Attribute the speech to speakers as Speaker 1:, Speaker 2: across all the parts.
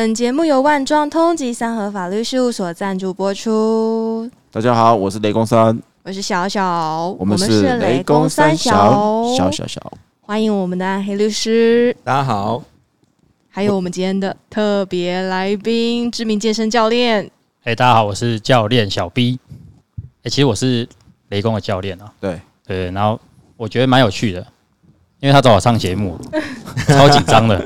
Speaker 1: 本节目由万庄通及三和法律事务所赞助播出。
Speaker 2: 大家好，我是雷公三，
Speaker 1: 我是小小，
Speaker 2: 我们是雷公三小小小小，
Speaker 1: 欢迎我们的暗黑律师，
Speaker 3: 大家好，
Speaker 1: 还有我们今天的特别来宾，知名健身教练。
Speaker 4: 哎，大家好，我是教练小 B。哎，其实我是雷公的教练啊。
Speaker 2: 对
Speaker 4: 对，然后我觉得蛮有趣的，因为他找我上节目，超紧张的。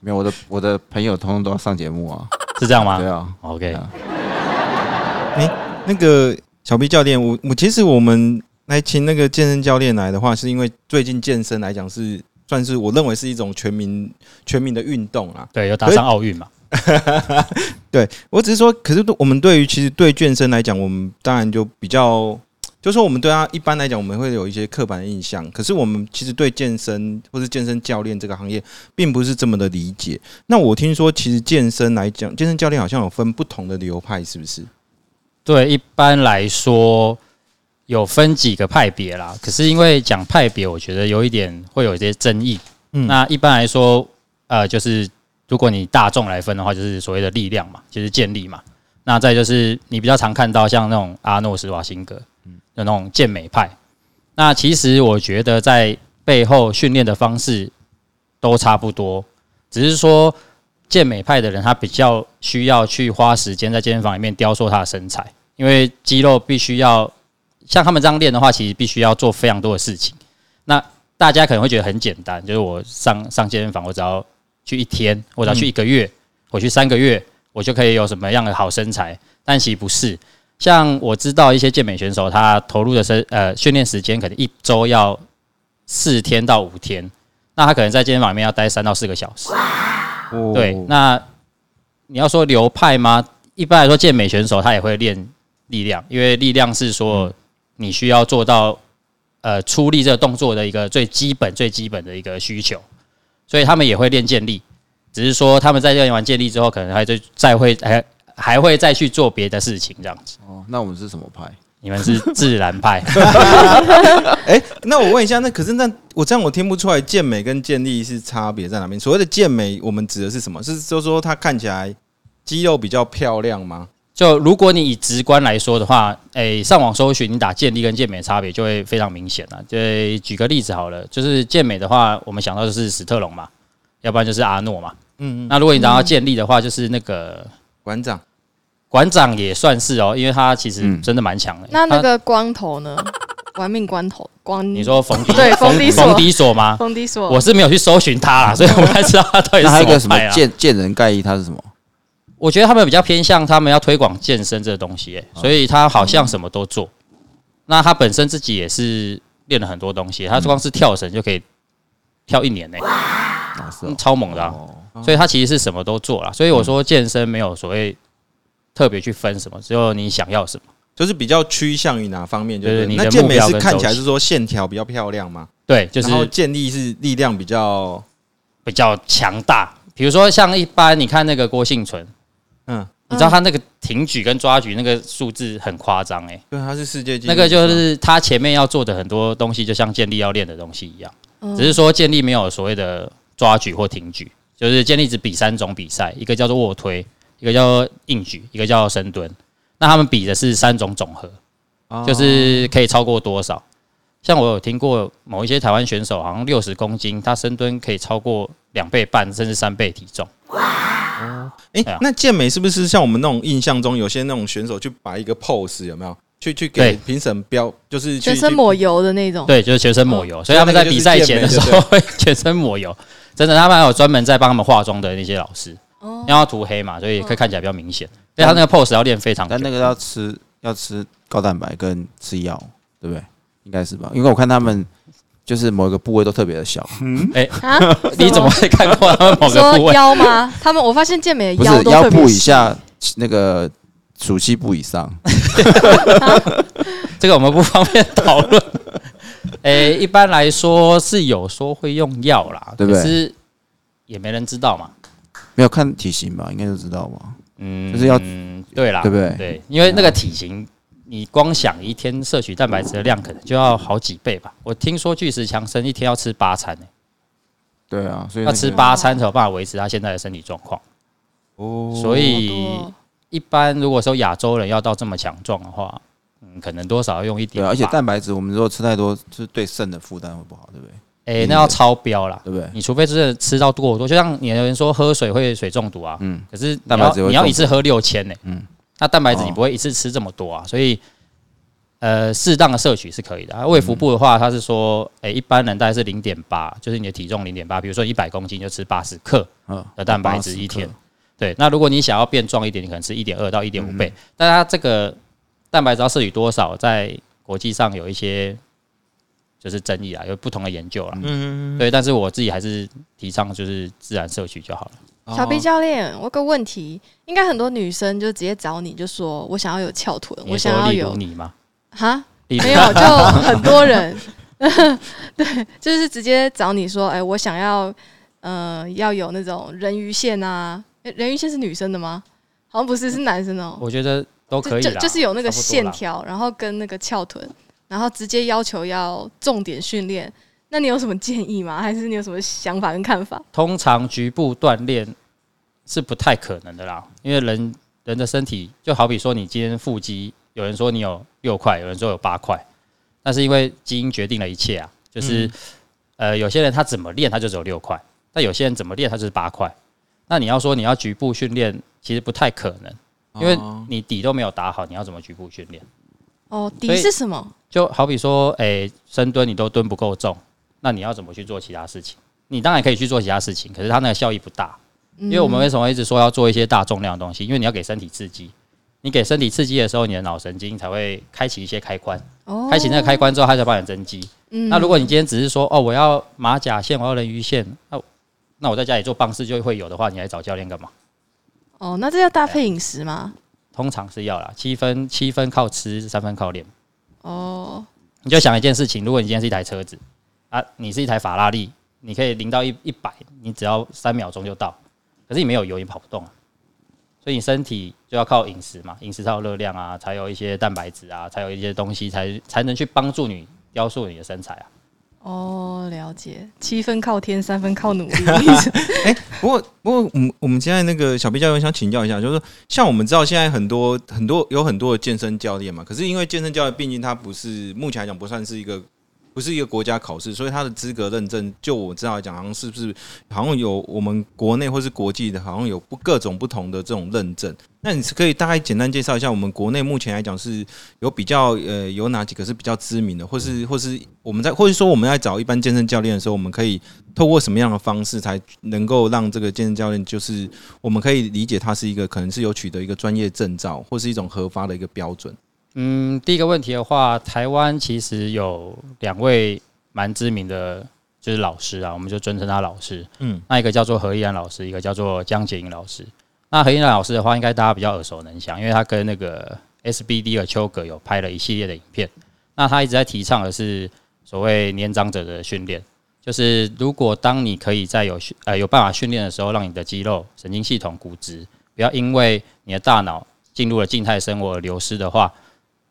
Speaker 2: 没有我的我的朋友通通都要上节目啊，
Speaker 4: 是这样吗？
Speaker 2: 对啊
Speaker 4: ，OK。
Speaker 3: 哎，那个小 B 教练，我我其实我们来请那个健身教练来的话，是因为最近健身来讲是算是我认为是一种全民全民的运动啊。
Speaker 4: 对，要打上奥运嘛。
Speaker 3: 对我只是说，可是我们对于其实对健身来讲，我们当然就比较。就说我们对他一般来讲，我们会有一些刻板的印象。可是我们其实对健身或是健身教练这个行业，并不是这么的理解。那我听说，其实健身来讲，健身教练好像有分不同的流派，是不是？
Speaker 4: 对，一般来说有分几个派别啦。可是因为讲派别，我觉得有一点会有一些争议。嗯，那一般来说，呃，就是如果你大众来分的话，就是所谓的力量嘛，就是建立嘛。那再就是你比较常看到像那种阿诺斯瓦辛格。的那种健美派，那其实我觉得在背后训练的方式都差不多，只是说健美派的人他比较需要去花时间在健身房里面雕塑他的身材，因为肌肉必须要像他们这样练的话，其实必须要做非常多的事情。那大家可能会觉得很简单，就是我上上健身房，我只要去一天，我只要去一个月，我去三个月，我就可以有什么样的好身材？但其实不是。像我知道一些健美选手，他投入的是呃训练时间可能一周要四天到五天，那他可能在健身房里面要待三到四个小时。对，那你要说流派吗？一般来说，健美选手他也会练力量，因为力量是说你需要做到呃出力这个动作的一个最基本最基本的一个需求，所以他们也会练健力，只是说他们在练完健力之后，可能还再再会还。还会再去做别的事情，这样子。
Speaker 2: 哦，那我们是什么派？
Speaker 4: 你们是自然派。
Speaker 3: 哎，那我问一下，那可是那我这样我听不出来健美跟健力是差别在哪边？所谓的健美，我们指的是什么？是就说它看起来肌肉比较漂亮吗？
Speaker 4: 就如果你以直观来说的话，哎，上网搜寻你打健力跟健美差别就会非常明显了。就举个例子好了，就是健美的话，我们想到就是史特龙嘛，要不然就是阿诺嘛。嗯嗯。那如果你讲到健力的话，就是那个
Speaker 3: 馆长。
Speaker 4: 馆长也算是哦，因为他其实真的蛮强的。
Speaker 1: 那那个光头呢？玩命光头光？
Speaker 4: 你说冯 迪
Speaker 1: 对冯迪
Speaker 4: 冯迪索吗？
Speaker 1: 冯迪索，
Speaker 4: 我是没有去搜寻他啦，所以我不太知道他到底是
Speaker 2: 个什么健健人盖伊，他是什么？
Speaker 4: 我觉得他们比较偏向他们要推广健身这个东西，所以他好像什么都做。那他本身自己也是练了很多东西，他光是跳绳就可以跳一年呢，超猛的。所以他其实是什么都做了。所以我说健身没有所谓。特别去分什么，只有你想要什么，
Speaker 3: 就是比较趋向于哪方面？就是那健美是看起来是说线条比较漂亮吗？
Speaker 4: 对，就是然
Speaker 3: 后健力是力量比较
Speaker 4: 比较强大。比如说像一般你看那个郭幸存，嗯，你知道他那个挺举跟抓举那个数字很夸张哎，
Speaker 3: 对，他是世界
Speaker 4: 那个就是他前面要做的很多东西，就像健力要练的东西一样，只是说健力没有所谓的抓举或挺举，就是健力只比三种比赛，一个叫做卧推。一个叫硬举，一个叫深蹲，那他们比的是三种总和，就是可以超过多少？像我有听过某一些台湾选手，好像六十公斤，他深蹲可以超过两倍半，甚至三倍体重。
Speaker 3: 哇！哎，那健美是不是像我们那种印象中，有些那种选手去摆一个 pose，有没有？去去给评审标，就是
Speaker 1: 全身抹油的那种。
Speaker 4: 对，就是全身抹油，所以他们在比赛前的时候会 全身抹油。真的，他们还有专门在帮他们化妆的那些老师。因为要涂黑嘛，所以可以看起来比较明显。所以他那个 pose 要练非常，
Speaker 2: 但那个要吃要吃高蛋白跟吃药，对不对？应该是吧？因为我看他们就是某一个部位都特别的小。嗯，哎
Speaker 4: 啊，你怎么会看过他们某个部位？
Speaker 1: 腰吗？他们我发现健美
Speaker 2: 的
Speaker 1: 腰
Speaker 2: 腰部以下那个属膝部以上。
Speaker 4: 这个我们不方便讨论。哎，一般来说是有说会用药啦，
Speaker 2: 对不对？
Speaker 4: 是也没人知道嘛。
Speaker 2: 没有看体型吧，应该就知道吧。嗯，就是要
Speaker 4: 对啦，
Speaker 2: 对不对？
Speaker 4: 对，因为那个体型，你光想一天摄取蛋白质的量，可能就要好几倍吧。我听说巨石强森一天要吃八餐呢。
Speaker 2: 对啊，所以
Speaker 4: 要吃八餐才有办法维持他现在的身体状况。哦，所以一般如果说亚洲人要到这么强壮的话，嗯，可能多少要用一点。
Speaker 2: 对，而且蛋白质我们如果吃太多，就是对肾的负担会不好，对不对？
Speaker 4: 哎，那要超标啦，
Speaker 2: 对不对？
Speaker 4: 你除非是吃到过多，就像有人说喝水会水中毒啊，嗯，可是蛋白质你要一次喝六千呢，嗯，那蛋白质你不会一次吃这么多啊，所以呃，适当的摄取是可以的。胃腹部的话，它是说，哎，一般人大概是零点八，就是你的体重零点八，比如说一百公斤就吃八十克的蛋白质一天，对。那如果你想要变壮一点，你可能吃一点二到一点五倍，但它这个蛋白质要摄取多少，在国际上有一些。就是争议啊，有不同的研究了，嗯，对，但是我自己还是提倡就是自然摄取就好了。
Speaker 1: 小 B 教练，我有个问题，应该很多女生就直接找你就说，我想要有翘臀，我想要有
Speaker 4: 你吗？
Speaker 1: 哈，没有，就 很多人，对，就是直接找你说，哎，我想要，呃，要有那种人鱼线啊，人鱼线是女生的吗？好像不是，是男生哦。
Speaker 4: 我觉得都可以就
Speaker 1: 就是有那个线条，然后跟那个翘臀。然后直接要求要重点训练，那你有什么建议吗？还是你有什么想法跟看法？
Speaker 4: 通常局部锻炼是不太可能的啦，因为人人的身体就好比说，你今天腹肌，有人说你有六块，有人说有八块，那是因为基因决定了一切啊。就是呃，有些人他怎么练他就只有六块，但有些人怎么练他就是八块。那你要说你要局部训练，其实不太可能，因为你底都没有打好，你要怎么局部训练？
Speaker 1: 哦，底是什么？
Speaker 4: 就好比说，哎，深蹲你都蹲不够重，那你要怎么去做其他事情？你当然可以去做其他事情，可是它那个效益不大。因为我们为什么一直说要做一些大重量的东西？因为你要给身体刺激，你给身体刺激的时候，你的脑神经才会开启一些开关。哦。开启那个开关之后，它才帮你增肌。嗯。那如果你今天只是说，哦，我要马甲线，我要人鱼线，那那我在家里做棒式就会有的话，你来找教练干嘛？
Speaker 1: 哦，那这要搭配饮食吗？
Speaker 4: 通常是要啦，七分七分靠吃，三分靠练。哦，你就想一件事情，如果你今天是一台车子啊，你是一台法拉利，你可以零到一一百，你只要三秒钟就到，可是你没有油，你跑不动，啊所以你身体就要靠饮食嘛，饮食才有热量啊，才有一些蛋白质啊，才有一些东西才才能去帮助你雕塑你的身材啊。
Speaker 1: 哦，了解，七分靠天，三分靠努力。
Speaker 3: 哎，不过不过，我们我们现在那个小 B 教练想请教一下，就是，像我们知道现在很多很多有很多的健身教练嘛，可是因为健身教练毕竟他不是目前来讲不算是一个。不是一个国家考试，所以他的资格认证，就我知道来讲，好像是不是好像有我们国内或是国际的，好像有不各种不同的这种认证。那你是可以大概简单介绍一下，我们国内目前来讲是有比较呃有哪几个是比较知名的，或是或是我们在或者说我们在找一般健身教练的时候，我们可以透过什么样的方式才能够让这个健身教练，就是我们可以理解他是一个可能是有取得一个专业证照，或是一种合法的一个标准。
Speaker 4: 嗯，第一个问题的话，台湾其实有两位蛮知名的，就是老师啊，我们就尊称他老师。嗯，那一个叫做何一安老师，一个叫做江洁莹老师。那何一安老师的话，应该大家比较耳熟能详，因为他跟那个 SBD 的丘格有拍了一系列的影片。那他一直在提倡的是所谓年长者的训练，就是如果当你可以在有训呃有办法训练的时候，让你的肌肉、神经系统、骨质不要因为你的大脑进入了静态生活而流失的话。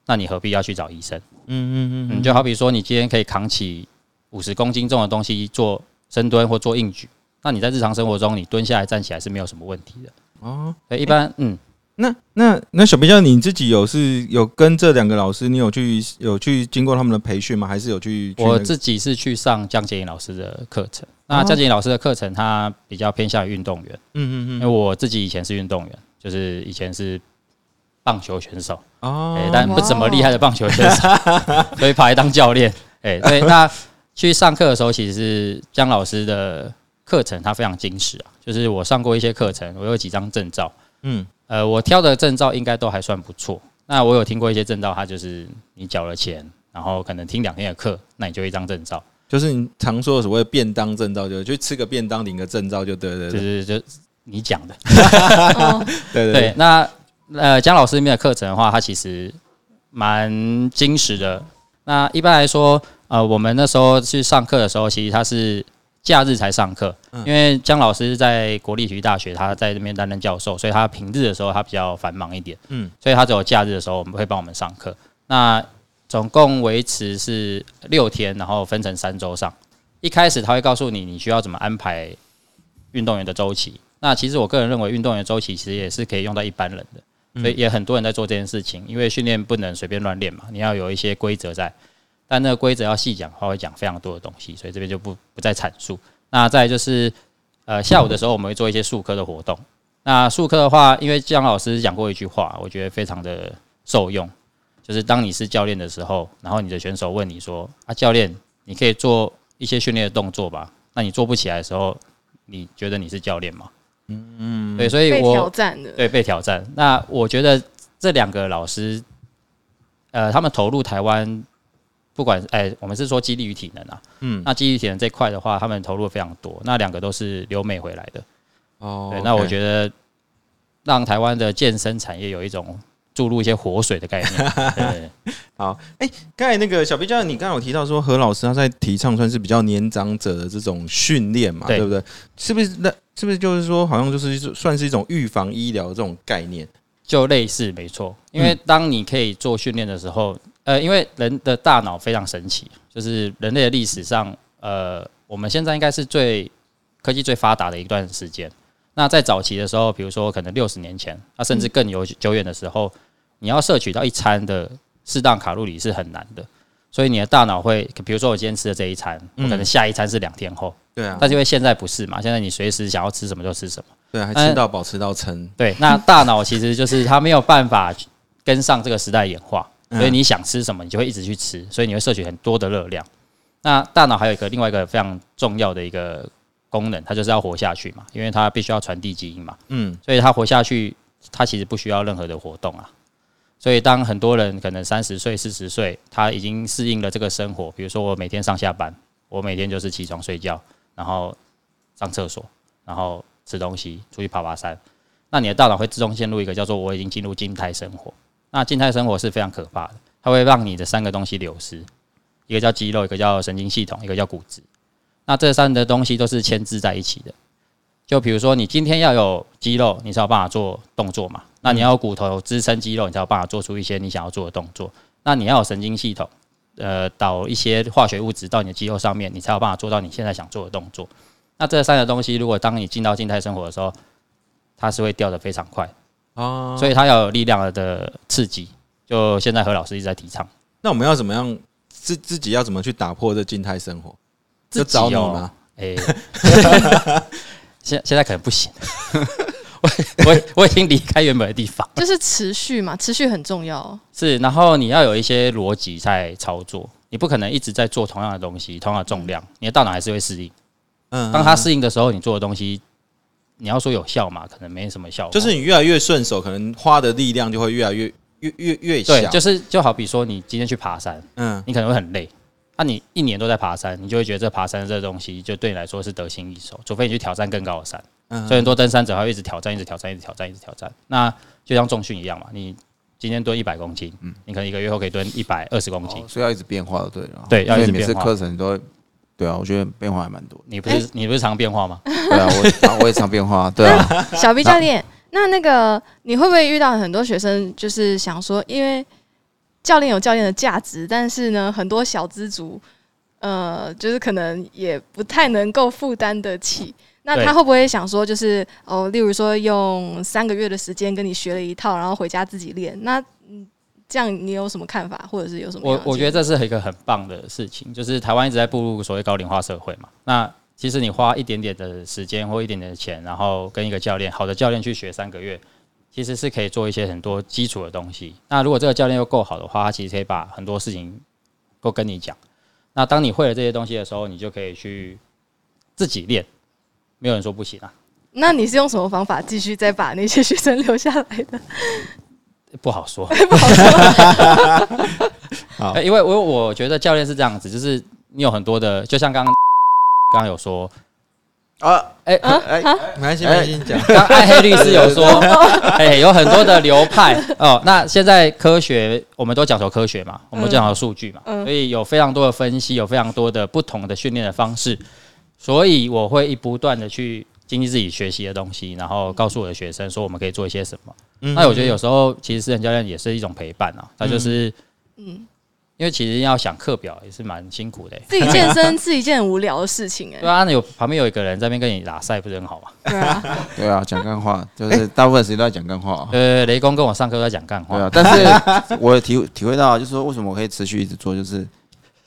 Speaker 4: 那你何必要去找医生？嗯嗯嗯，你就好比说，你今天可以扛起五十公斤重的东西做深蹲或做硬举，那你在日常生活中你蹲下来站起来是没有什么问题的哦。一般嗯，
Speaker 3: 那那那小皮匠你自己有是有跟这两个老师，你有去有去经过他们的培训吗？还是有去？
Speaker 4: 我自己是去上江建英老师的课程。那江建英老师的课程他比较偏向于运动员。嗯嗯嗯，因为我自己以前是运动员，就是以前是。棒球选手哦，但不怎么厉害的棒球选手，所以跑来当教练。哎，对，那去上课的时候，其实是姜老师的课程，他非常精实啊。就是我上过一些课程，我有几张证照。嗯，呃，我挑的证照应该都还算不错。那我有听过一些证照，它就是你缴了钱，然后可能听两天的课，那你就一张证照，
Speaker 3: 就是你常说的所谓便当证照，就去吃个便当领个证照就对对
Speaker 4: 对，就是就你讲的。
Speaker 3: 对对，
Speaker 4: 那。呃，姜老师那边的课程的话，它其实蛮精实的。那一般来说，呃，我们那时候去上课的时候，其实他是假日才上课，因为姜老师在国立体育大学，他在这边担任教授，所以他平日的时候他比较繁忙一点。嗯，所以他只有假日的时候，我们会帮我们上课。那总共维持是六天，然后分成三周上。一开始他会告诉你，你需要怎么安排运动员的周期。那其实我个人认为，运动员周期其实也是可以用到一般人的，所以也很多人在做这件事情。因为训练不能随便乱练嘛，你要有一些规则在。但那个规则要细讲的话，会讲非常多的东西，所以这边就不不再阐述。那再就是，呃，下午的时候我们会做一些术科的活动。那术科的话，因为江老师讲过一句话，我觉得非常的受用，就是当你是教练的时候，然后你的选手问你说：“啊，教练，你可以做一些训练的动作吧？”那你做不起来的时候，你觉得你是教练吗？嗯嗯，对，所以我
Speaker 1: 挑战的，
Speaker 4: 对，被挑战。那我觉得这两个老师，呃，他们投入台湾，不管哎，我们是说激励与体能啊，嗯，那激励体能这块的话，他们投入非常多。那两个都是留美回来的，哦，对，那我觉得让台湾的健身产业有一种。注入一些活水的概念。
Speaker 3: 好，哎，刚才那个小 B 教练，你刚刚有提到说何老师他在提倡算是比较年长者的这种训练嘛，对不对？是不是？那是不是就是说，好像就是算是一种预防医疗这种概念？
Speaker 4: 就类似，没错。因为当你可以做训练的时候，呃，因为人的大脑非常神奇，就是人类的历史上，呃，我们现在应该是最科技最发达的一段时间。那在早期的时候，比如说可能六十年前，那甚至更有久远的时候。你要摄取到一餐的适当卡路里是很难的，所以你的大脑会，比如说我今天吃的这一餐，我可能下一餐是两天后。
Speaker 3: 对啊。
Speaker 4: 但是因为现在不是嘛，现在你随时想要吃什么就吃什么。
Speaker 3: 对，还吃到饱，吃到撑。
Speaker 4: 对，那大脑其实就是它没有办法跟上这个时代演化，所以你想吃什么，你就会一直去吃，所以你会摄取很多的热量。那大脑还有一个另外一个非常重要的一个功能，它就是要活下去嘛，因为它必须要传递基因嘛。嗯。所以它活下去，它其实不需要任何的活动啊。所以，当很多人可能三十岁、四十岁，他已经适应了这个生活。比如说，我每天上下班，我每天就是起床睡觉，然后上厕所，然后吃东西，出去爬爬山。那你的大脑会自动陷入一个叫做“我已经进入静态生活”。那静态生活是非常可怕的，它会让你的三个东西流失：一个叫肌肉，一个叫神经系统，一个叫骨质。那这三的东西都是牵制在一起的。就比如说，你今天要有肌肉，你才有办法做动作嘛。那你要有骨头支撑肌肉，你才有办法做出一些你想要做的动作。那你要有神经系统，呃，导一些化学物质到你的肌肉上面，你才有办法做到你现在想做的动作。那这三个东西，如果当你进到静态生活的时候，它是会掉的非常快啊。所以它要有力量的刺激。就现在何老师一直在提倡。
Speaker 3: 那我们要怎么样自自己要怎么去打破这静态生活？就找你吗？哎。
Speaker 4: 现现在可能不行，我我我已经离开原本的地方，
Speaker 1: 就是持续嘛，持续很重要。
Speaker 4: 是，然后你要有一些逻辑在操作，你不可能一直在做同样的东西，同样的重量，你的大脑还是会适应。嗯，当它适应的时候，你做的东西，你要说有效嘛，可能没什么效果。
Speaker 3: 就是你越来越顺手，可能花的力量就会越来越越越越小。
Speaker 4: 对，就是就好比说，你今天去爬山，嗯，你可能会很累。那你一年都在爬山，你就会觉得这爬山这东西就对你来说是得心应手，除非你去挑战更高的山。所以很多登山者会一直挑战，一直挑战，一直挑战，一直挑战。那就像重训一样嘛，你今天蹲一百公斤，嗯，你可能一个月后可以蹲一百二十公斤。
Speaker 2: 所以要一直变化的，对
Speaker 4: 了。对，要一直变化。
Speaker 2: 每次课程都，对啊，我觉得变化还蛮多。
Speaker 4: 你不是你不是常变化吗？
Speaker 2: 对啊，我我也常变化。对啊，
Speaker 1: 小 B 教练，那那个你会不会遇到很多学生，就是想说，因为教练有教练的价值，但是呢，很多小资族。呃，就是可能也不太能够负担得起。那他会不会想说，就是哦，例如说用三个月的时间跟你学了一套，然后回家自己练？那嗯，这样你有什么看法，或者是有什么？
Speaker 4: 我我觉得这是一个很棒的事情，就是台湾一直在步入所谓高龄化社会嘛。那其实你花一点点的时间或一点点的钱，然后跟一个教练，好的教练去学三个月，其实是可以做一些很多基础的东西。那如果这个教练又够好的话，他其实可以把很多事情都跟你讲。那当你会了这些东西的时候，你就可以去自己练，没有人说不行啊。
Speaker 1: 那你是用什么方法继续再把那些学生留下来的？
Speaker 4: 不好说，不好说。好，因为我我觉得教练是这样子，就是你有很多的，就像刚刚刚刚有说。
Speaker 3: 啊，哎哎哎，没关系，没关系，讲。
Speaker 4: 刚爱黑律师有说，哎，有很多的流派 哦。那现在科学，我们都讲求科学嘛，我们讲求数据嘛，所以有非常多的分析，有非常多的不同的训练的方式。所以我会一不断的去经历自己学习的东西，然后告诉我的学生说，我们可以做一些什么。那我觉得有时候其实私人教练也是一种陪伴啊，他就是，嗯，因为其实要想课表也是蛮辛苦的。
Speaker 1: 自己健身 是一件很无聊的事情哎。
Speaker 4: 对啊，有旁边有一个人在那边跟你打赛，不是很好吗？
Speaker 1: 对啊，
Speaker 2: 对啊，讲干话，就是大部分时间都在讲干话。
Speaker 4: 呃，雷公跟我上课都在讲干话。
Speaker 2: 对啊，但是我体体会到，就是说为什么我可以持续一直做，就是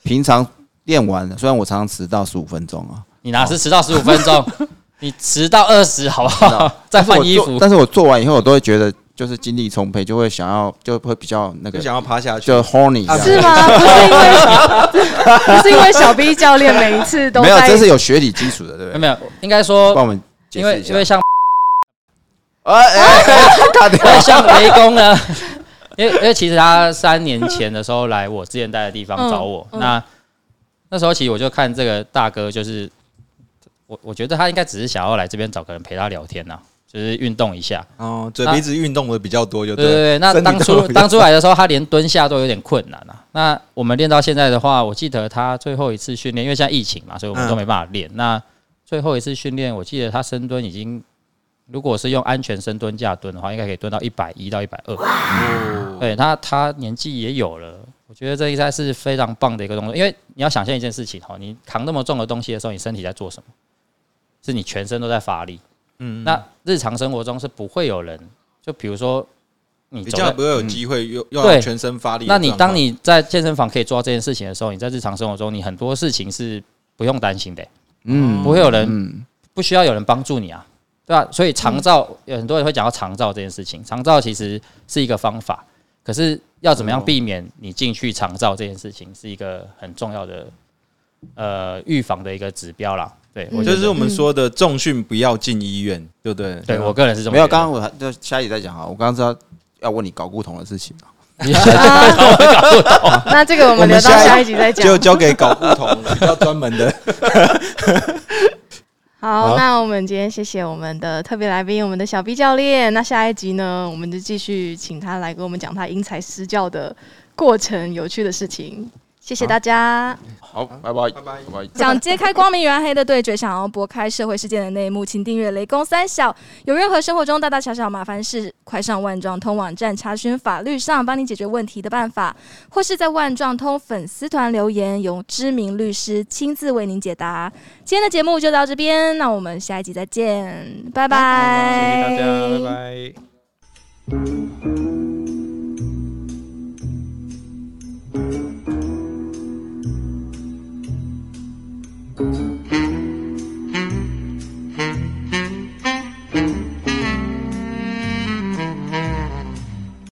Speaker 2: 平常练完了，虽然我常常迟到十五分钟啊，
Speaker 4: 你哪是迟到十五分钟？你迟到二十好不好？再换衣服。
Speaker 2: 但是我做完以后，我都会觉得就是精力充沛，就会想要就会比较那个，
Speaker 3: 想要趴下去，
Speaker 2: 就 horny
Speaker 1: 是吗？不是因为 不是因为小 B 教练每一次都
Speaker 2: 没有，这是有学理基础的，对不对？
Speaker 4: 没有，应该说
Speaker 2: 帮我们
Speaker 4: 因为因为像
Speaker 2: 哎哎，
Speaker 4: 像雷公呢，因为因为其实他三年前的时候来我之前待的地方找我，那那时候其实我就看这个大哥就是。我我觉得他应该只是想要来这边找个人陪他聊天呐，就是运动一下。
Speaker 3: 哦，嘴鼻子运动的比较多，就
Speaker 4: 对对对。那当初当初来的时候，他连蹲下都有点困难啊。那我们练到现在的话，我记得他最后一次训练，因为现在疫情嘛，所以我们都没办法练。那最后一次训练，我记得他深蹲已经，如果是用安全深蹲架蹲的话，应该可以蹲到一百一到一百二。哦。对他，他年纪也有了，我觉得这应该是非常棒的一个动作。因为你要想象一件事情哈，你扛那么重的东西的时候，你身体在做什么？是你全身都在发力，嗯，那日常生活中是不会有人，就比如说你
Speaker 3: 比较不会有机会又要全身发力。
Speaker 4: 那你当你在健身房可以做到这件事情的时候，你在日常生活中你很多事情是不用担心的，嗯，不会有人不需要有人帮助你啊，对吧？所以长照有很多人会讲到长照这件事情，长照其实是一个方法，可是要怎么样避免你进去长照这件事情，是一个很重要的呃预防的一个指标啦。对，我
Speaker 3: 就是我们说的重训不要进医院，对不对？
Speaker 4: 对我个人是这么
Speaker 2: 没有。刚刚我就下一集在讲哈，我刚刚知道要问你搞不同的事情
Speaker 1: 那这个我们留到下一集再讲，
Speaker 3: 就交给搞不同比较专门的。
Speaker 1: 好，那我们今天谢谢我们的特别来宾，我们的小 B 教练。那下一集呢，我们就继续请他来跟我们讲他因材施教的过程，有趣的事情。谢谢大家。
Speaker 2: 好，拜拜，拜拜，拜拜。
Speaker 1: 想揭开光明与暗黑的对决，想要拨开社会事件的内幕，请订阅雷公三小。有任何生活中大大小小麻烦事，快上万状通网站查询法律上帮你解决问题的办法，或是在万状通粉丝团留言，由知名律师亲自为您解答。今天的节目就到这边，那我们下一集再见，拜拜。
Speaker 3: 谢谢大家，拜拜。